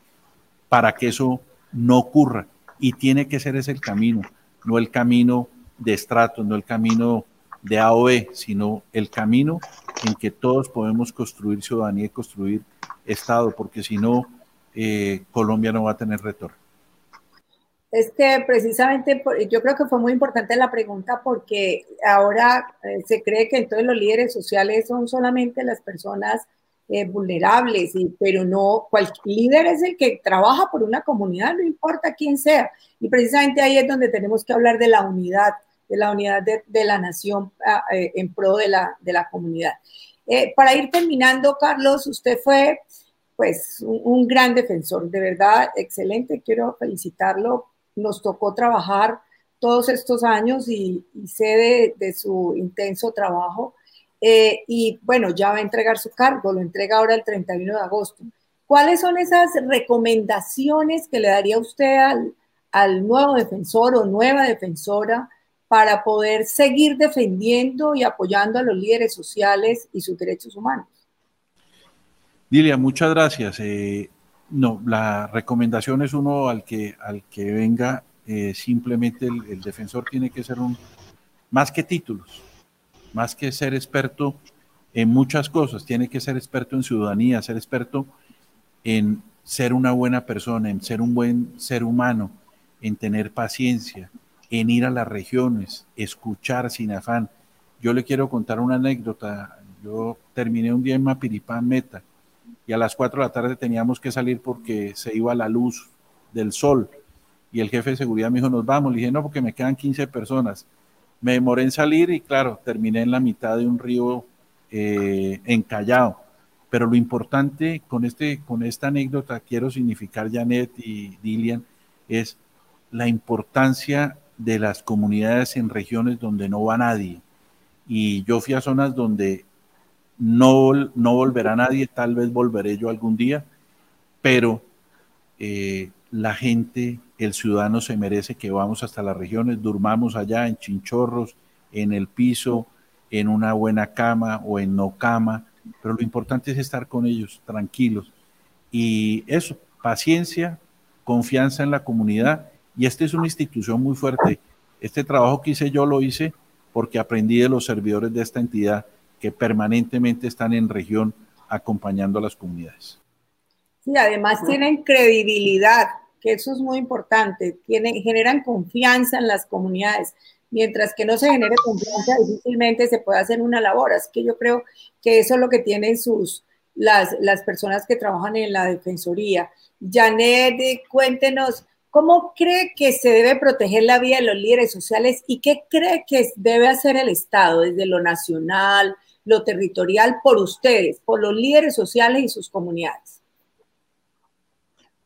para que eso no ocurra. Y tiene que ser ese el camino, no el camino de estratos, no el camino de A o B, sino el camino en que todos podemos construir ciudadanía y construir Estado, porque si no, eh, Colombia no va a tener retorno. Es que precisamente yo creo que fue muy importante la pregunta porque ahora eh, se cree que entonces los líderes sociales son solamente las personas eh, vulnerables, y, pero no, cualquier líder es el que trabaja por una comunidad, no importa quién sea. Y precisamente ahí es donde tenemos que hablar de la unidad, de la unidad de, la nación ah, en pro de la, de la comunidad. para ir terminando, Carlos, usted fue pues un, gran defensor, de verdad, excelente, quiero felicitarlo. Nos tocó trabajar todos estos años y, sé de, su intenso trabajo. Eh, y bueno, ya va a entregar su cargo, lo entrega ahora el 31 de agosto. ¿Cuáles son esas recomendaciones que le daría usted al, nuevo defensor o nueva defensora para poder seguir defendiendo y apoyando a los líderes sociales y sus derechos humanos? Dilia, muchas gracias. Eh, no, la recomendación es uno al que, al que venga, eh, simplemente el, defensor tiene que ser un, más que títulos, más que ser experto en muchas cosas, tiene que ser experto en ciudadanía, ser experto en ser una buena persona, en ser un buen ser humano, en tener paciencia, en ir a las regiones, escuchar sin afán. Yo le quiero contar una anécdota. Yo terminé un día en Mapiripán Meta y a las 4 de la tarde teníamos que salir porque se iba la luz del sol y el jefe de seguridad me dijo, nos vamos. Le dije, no, porque me quedan 15 personas. Me demoré en salir y claro, terminé en la mitad de un río eh, encallado. Pero lo importante con, este, con esta anécdota, quiero significar, Janet y Dilian, es la importancia de las comunidades en regiones donde no va nadie. Y yo fui a zonas donde no, no volverá nadie, tal vez volveré yo algún día, pero eh, la gente, el ciudadano se merece que vamos hasta las regiones, durmamos allá en chinchorros, en el piso, en una buena cama o en no cama, pero lo importante es estar con ellos, tranquilos. Y eso, paciencia, confianza en la comunidad. Y esta es una institución muy fuerte. Este trabajo que hice yo lo hice porque aprendí de los servidores de esta entidad que permanentemente están en región acompañando a las comunidades. Y además tienen credibilidad, que eso es muy importante, tienen, generan confianza en las comunidades. Mientras que no se genere confianza, difícilmente se puede hacer una labor. Así que yo creo que eso es lo que tienen sus, las, las personas que trabajan en la Defensoría. Janet, cuéntenos, ¿cómo cree que se debe proteger la vida de los líderes sociales y qué cree que debe hacer el Estado desde lo nacional, lo territorial, por ustedes, por los líderes sociales y sus comunidades?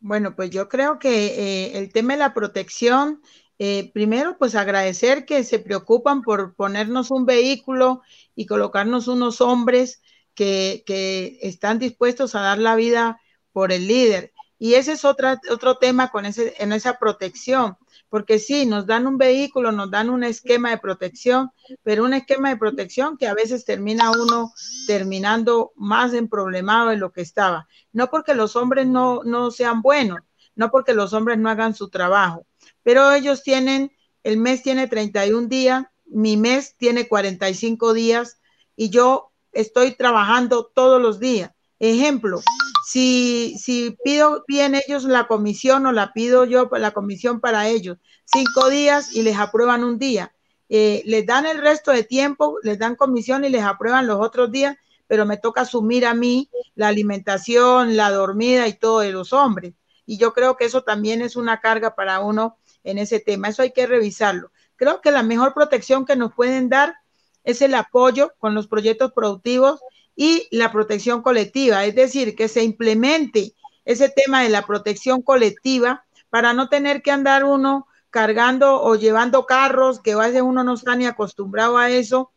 Bueno, pues yo creo que eh, el tema de la protección, eh, primero, pues agradecer que se preocupan por ponernos un vehículo y colocarnos unos hombres que, que están dispuestos a dar la vida por el líder. Y ese es otra, otro tema con ese, en esa protección, porque sí, nos dan un vehículo, nos dan un esquema de protección, pero un esquema de protección que a veces termina uno terminando más emproblemado de lo que estaba. No porque los hombres no, no sean buenos, no porque los hombres no hagan su trabajo, pero ellos tienen, el mes tiene 31 días, mi mes tiene 45 días y yo estoy trabajando todos los días. Ejemplo, si, pido bien ellos la comisión o la pido yo la comisión para ellos, cinco días y les aprueban un día. Eh, les dan el resto de tiempo, les dan comisión y les aprueban los otros días, pero me toca asumir a mí la alimentación, la dormida y todo de los hombres. Y yo creo que eso también es una carga para uno en ese tema. Eso hay que revisarlo. Creo que la mejor protección que nos pueden dar es el apoyo con los proyectos productivos y la protección colectiva, es decir, que se implemente ese tema de la protección colectiva para no tener que andar uno cargando o llevando carros, que a veces uno no está ni acostumbrado a eso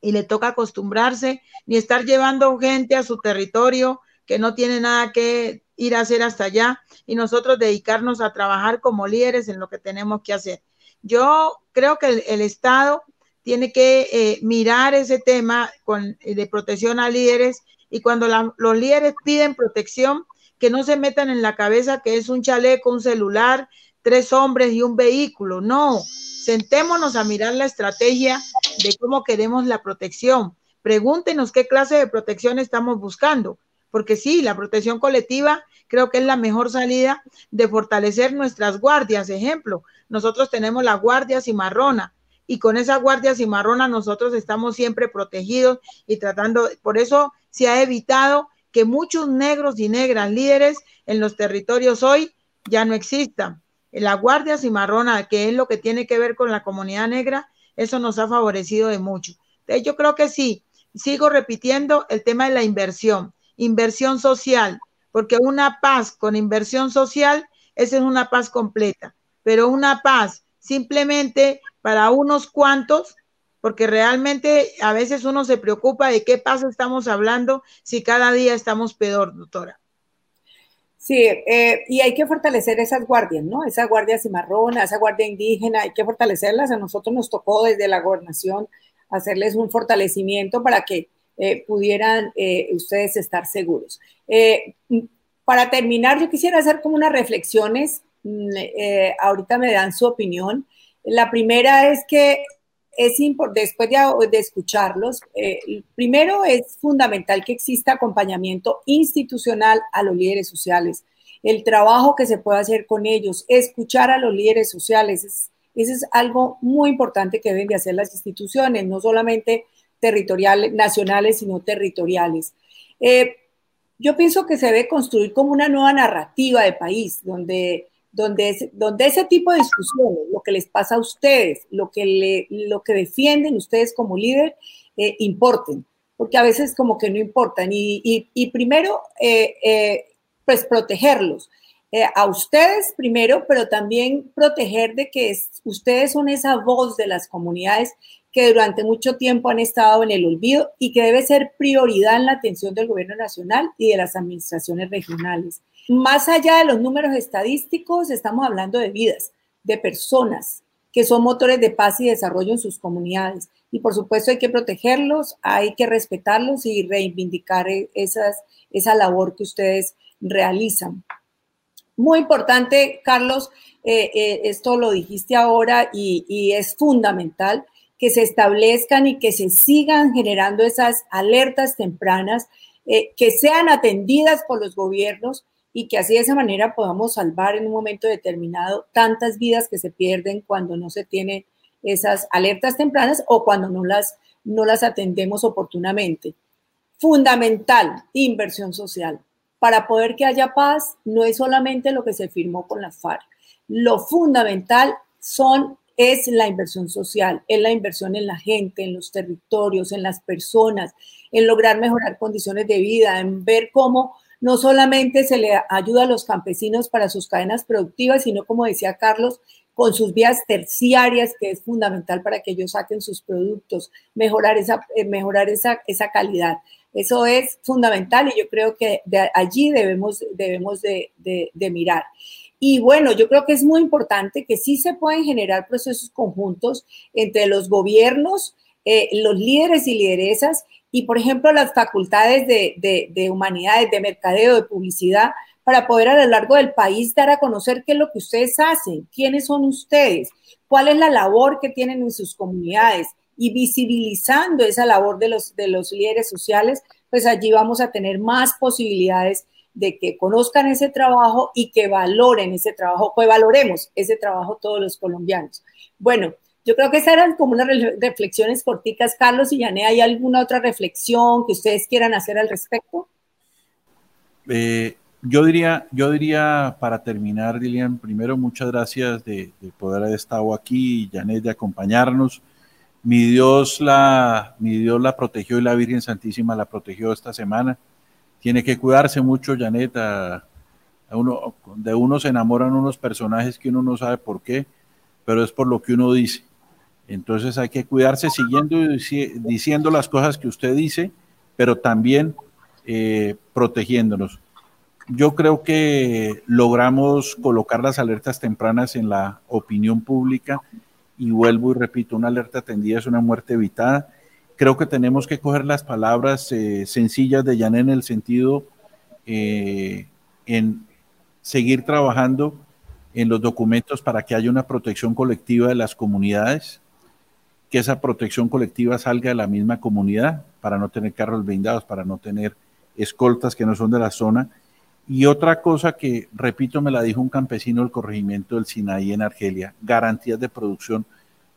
y le toca acostumbrarse, ni estar llevando gente a su territorio que no tiene nada que ir a hacer hasta allá y nosotros dedicarnos a trabajar como líderes en lo que tenemos que hacer. Yo creo que el, el Estado tiene que eh, mirar ese tema eh, de protección a líderes y cuando los líderes piden protección, que no se metan en la cabeza que es un chaleco, un celular, tres hombres y un vehículo. No, sentémonos a mirar la estrategia de cómo queremos la protección. Pregúntenos qué clase de protección estamos buscando, porque sí, la protección colectiva creo que es la mejor salida de fortalecer nuestras guardias. Ejemplo, nosotros tenemos la guardia cimarrona, y con esa guardia cimarrona nosotros estamos siempre protegidos y tratando, por eso se ha evitado que muchos negros y negras líderes en los territorios hoy ya no existan. La guardia cimarrona, que es lo que tiene que ver con la comunidad negra, eso nos ha favorecido de mucho. Entonces, yo creo que sí, sigo repitiendo el tema de la inversión, inversión social, porque una paz con inversión social, esa es una paz completa, pero una paz simplemente para unos cuantos, porque realmente a veces uno se preocupa de qué pasa estamos hablando si cada día estamos peor, doctora. Sí, eh, y hay que fortalecer esas guardias, ¿no? Esa guardia cimarrona, esa guardia indígena, hay que fortalecerlas. A nosotros nos tocó desde la gobernación hacerles un fortalecimiento para que eh, pudieran eh, ustedes estar seguros. para terminar, yo quisiera hacer como unas reflexiones. Mm, ahorita me dan su opinión. La primera es que es después de, escucharlos, eh, primero es fundamental que exista acompañamiento institucional a los líderes sociales, el trabajo que se puede hacer con ellos, escuchar a los líderes sociales, es, eso es algo muy importante que deben de hacer las instituciones, no solamente territoriales, nacionales, sino territoriales. Eh, yo pienso que se debe construir como una nueva narrativa de país, donde donde, donde ese tipo de discusiones, lo que les pasa a ustedes, lo que, lo que defienden ustedes como líder, eh, importen, porque a veces como que no importan. Y, y, primero, eh, eh, pues protegerlos. a ustedes primero, pero también proteger de que ustedes son esa voz de las comunidades que durante mucho tiempo han estado en el olvido y que debe ser prioridad en la atención del gobierno nacional y de las administraciones regionales. Más allá de los números estadísticos, estamos hablando de vidas, de personas que son motores de paz y desarrollo en sus comunidades. Y por supuesto hay que protegerlos, hay que respetarlos y reivindicar esas, esa labor que ustedes realizan. Muy importante, Carlos, eh, eh, esto lo dijiste ahora y, y es fundamental que se establezcan y que se sigan generando esas alertas tempranas, eh, que sean atendidas por los gobiernos y que así de esa manera podamos salvar en un momento determinado tantas vidas que se pierden cuando no se tienen esas alertas tempranas o cuando no las, no las atendemos oportunamente. Fundamental, inversión social. Para poder que haya paz, no es solamente lo que se firmó con la FARC. Lo fundamental son es la inversión social, es la inversión en la gente, en los territorios, en las personas, en lograr mejorar condiciones de vida, en ver cómo no solamente se le ayuda a los campesinos para sus cadenas productivas, sino como decía Carlos, con sus vías terciarias, que es fundamental para que ellos saquen sus productos, mejorar esa, eh, mejorar esa, esa calidad. Eso es fundamental y yo creo que allí debemos, debemos de, de mirar. Y bueno, yo creo que es muy importante que sí se pueden generar procesos conjuntos entre los gobiernos, eh, los líderes y lideresas y, por ejemplo, las facultades de, humanidades, de mercadeo, de publicidad, para poder a lo largo del país dar a conocer qué es lo que ustedes hacen, quiénes son ustedes, cuál es la labor que tienen en sus comunidades y visibilizando esa labor de los, de los líderes sociales, pues allí vamos a tener más posibilidades de que conozcan ese trabajo y que valoren ese trabajo, que valoremos ese trabajo todos los colombianos. Bueno, yo creo que esas eran como unas reflexiones corticas. Carlos y Yané, ¿hay alguna otra reflexión que ustedes quieran hacer al respecto? Eh, yo diría, yo diría para terminar, Dilian, primero muchas gracias de, poder haber estado aquí, Janet, de acompañarnos. Mi Dios la, mi Dios la protegió y la Virgen Santísima la protegió esta semana tiene que cuidarse mucho, Janet. uno, de uno se enamoran unos personajes que uno no sabe por qué, pero es por lo que uno dice. Entonces hay que cuidarse siguiendo y diciendo las cosas que usted dice, pero también eh, protegiéndonos. Yo creo que logramos colocar las alertas tempranas en la opinión pública y vuelvo y repito, una alerta atendida es una muerte evitada creo que tenemos que coger las palabras eh, sencillas de Jan en el sentido eh, en seguir trabajando en los documentos para que haya una protección colectiva de las comunidades, que esa protección colectiva salga de la misma comunidad para no tener carros blindados, para no tener escoltas que no son de la zona. Y otra cosa que, repito, me la dijo un campesino del corregimiento del Sinaí en Argelia, garantías de producción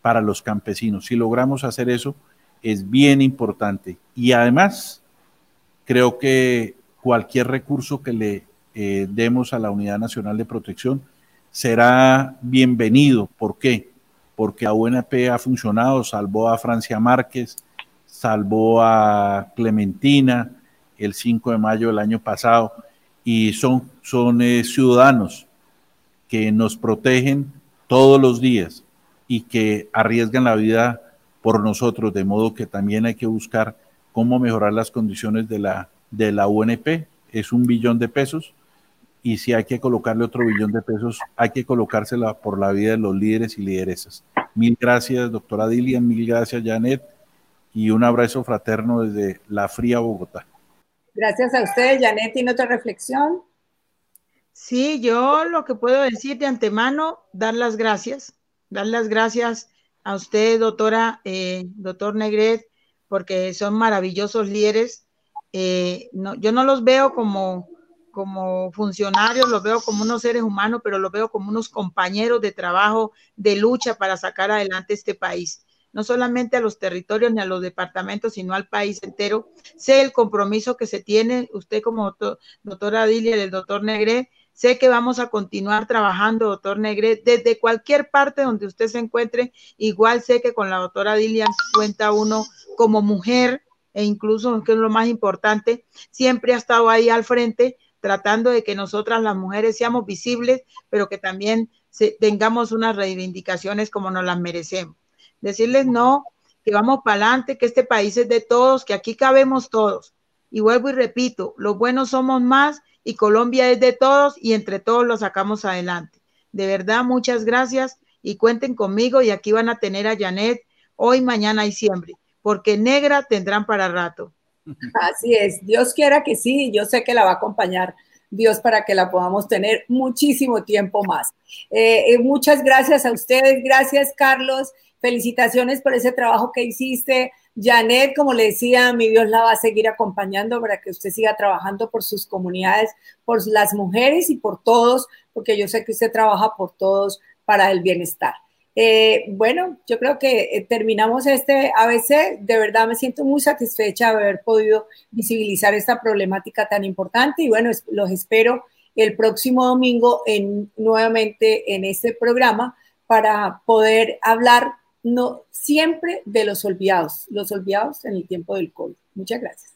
para los campesinos. Si logramos hacer eso, es bien importante. Y además, creo que cualquier recurso que le eh, demos a la Unidad Nacional de Protección será bienvenido. ¿Por qué? Porque la UNP ha funcionado, salvó a Francia Márquez, salvó a Clementina el 5 de mayo del año pasado y son, son eh, ciudadanos que nos protegen todos los días y que arriesgan la vida por nosotros, de modo que también hay que buscar cómo mejorar las condiciones de la, de la UNP. Es un billón de pesos y si hay que colocarle otro billón de pesos, hay que colocársela por la vida de los líderes y lideresas. Mil gracias, doctora Dilian, mil gracias, Janet, y un abrazo fraterno desde la fría Bogotá. Gracias a ustedes, Janet. ¿Tiene otra reflexión? Sí, yo lo que puedo decir de antemano, dar las gracias, dar las gracias a usted, doctora, eh, doctor Negret, porque son maravillosos líderes. Eh, no, yo no los veo como, como funcionarios, los veo como unos seres humanos, pero los veo como unos compañeros de trabajo, de lucha para sacar adelante este país. No solamente a los territorios ni a los departamentos, sino al país entero. Sé el compromiso que se tiene, usted como doctora Dilia, el doctor Negret, Sé que vamos a continuar trabajando, doctor Negre, desde cualquier parte donde usted se encuentre. Igual sé que con la doctora Dilian cuenta uno como mujer e incluso, que es lo más importante, siempre ha estado ahí al frente tratando de que nosotras las mujeres seamos visibles, pero que también tengamos unas reivindicaciones como nos las merecemos. Decirles no, que vamos para adelante, que este país es de todos, que aquí cabemos todos. Y vuelvo y repito, los buenos somos más y Colombia es de todos y entre todos lo sacamos adelante. De verdad, muchas gracias y cuenten conmigo y aquí van a tener a Janet hoy, mañana y siempre, porque negra tendrán para rato. Así es, Dios quiera que sí, yo sé que la va a acompañar Dios para que la podamos tener muchísimo tiempo más. Eh, eh, muchas gracias a ustedes, gracias Carlos, felicitaciones por ese trabajo que hiciste. Janet, como le decía, mi Dios la va a seguir acompañando para que usted siga trabajando por sus comunidades, por las mujeres y por todos, porque yo sé que usted trabaja por todos para el bienestar. Eh, bueno, yo creo que eh, terminamos este ABC. De verdad me siento muy satisfecha de haber podido visibilizar esta problemática tan importante y bueno, los espero el próximo domingo en, nuevamente en este programa para poder hablar siempre de los olvidados, los olvidados en el tiempo del COVID. Muchas gracias.